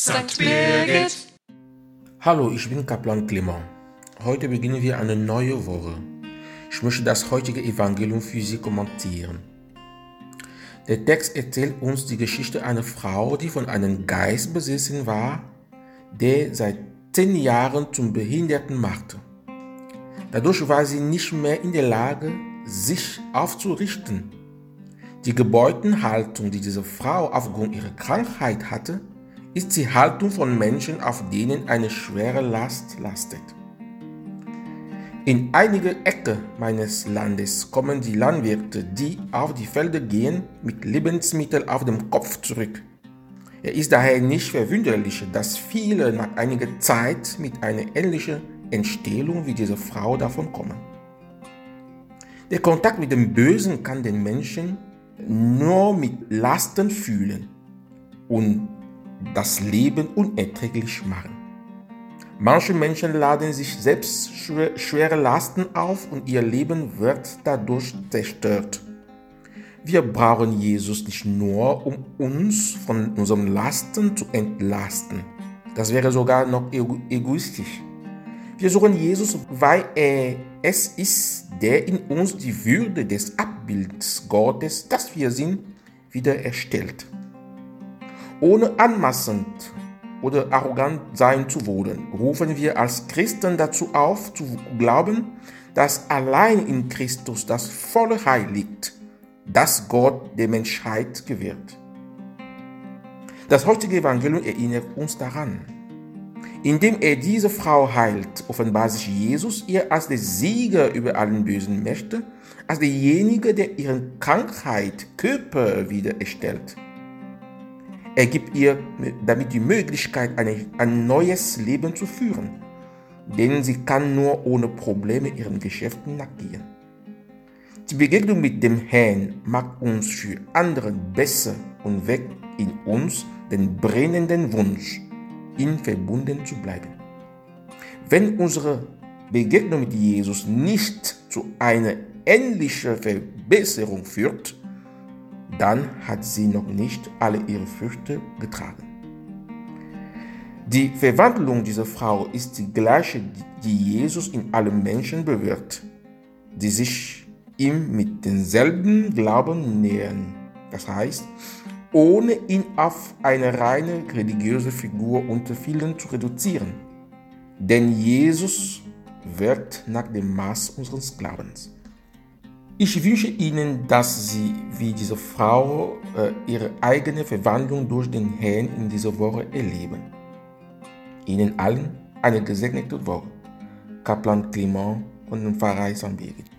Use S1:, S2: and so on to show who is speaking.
S1: St. Birgit.
S2: Hallo, ich bin Kaplan Clement. Heute beginnen wir eine neue Woche. Ich möchte das heutige Evangelium für Sie kommentieren. Der Text erzählt uns die Geschichte einer Frau, die von einem Geist besessen war, der seit zehn Jahren zum Behinderten machte. Dadurch war sie nicht mehr in der Lage, sich aufzurichten. Die Gebeutenhaltung, die diese Frau aufgrund ihrer Krankheit hatte, ist die Haltung von Menschen, auf denen eine schwere Last lastet. In einige Ecke meines Landes kommen die Landwirte, die auf die Felder gehen, mit Lebensmitteln auf dem Kopf zurück. Es ist daher nicht verwunderlich, dass viele nach einiger Zeit mit einer ähnlichen Entstellung wie diese Frau davon kommen. Der Kontakt mit dem Bösen kann den Menschen nur mit Lasten fühlen und das Leben unerträglich machen. Manche Menschen laden sich selbst schwere Lasten auf und ihr Leben wird dadurch zerstört. Wir brauchen Jesus nicht nur, um uns von unseren Lasten zu entlasten. Das wäre sogar noch egoistisch. Wir suchen Jesus, weil er es ist, der in uns die Würde des Abbilds Gottes, das wir sind, wiedererstellt. Ohne anmaßend oder arrogant sein zu wollen, rufen wir als Christen dazu auf, zu glauben, dass allein in Christus das volle Heil liegt, das Gott der Menschheit gewährt. Das heutige Evangelium erinnert uns daran. Indem er diese Frau heilt, offenbart sich Jesus ihr als der Sieger über allen bösen Mächte, als derjenige, der ihren Krankheit, Körper wiedererstellt. Er gibt ihr damit die Möglichkeit, ein neues Leben zu führen, denn sie kann nur ohne Probleme ihren Geschäften nachgehen. Die Begegnung mit dem Herrn macht uns für andere besser und weckt in uns den brennenden Wunsch, ihm verbunden zu bleiben. Wenn unsere Begegnung mit Jesus nicht zu einer ähnlichen Verbesserung führt, dann hat sie noch nicht alle ihre Früchte getragen. Die Verwandlung dieser Frau ist die gleiche, die Jesus in allen Menschen bewirkt, die sich ihm mit denselben Glauben nähern. Das heißt, ohne ihn auf eine reine religiöse Figur unter vielen zu reduzieren. Denn Jesus wird nach dem Maß unseres Glaubens. Ich wünsche Ihnen, dass Sie wie diese Frau äh, Ihre eigene Verwandlung durch den Herrn in dieser Woche erleben. Ihnen allen eine gesegnete Woche. Kaplan Clement und Pfarrei St. Birgit.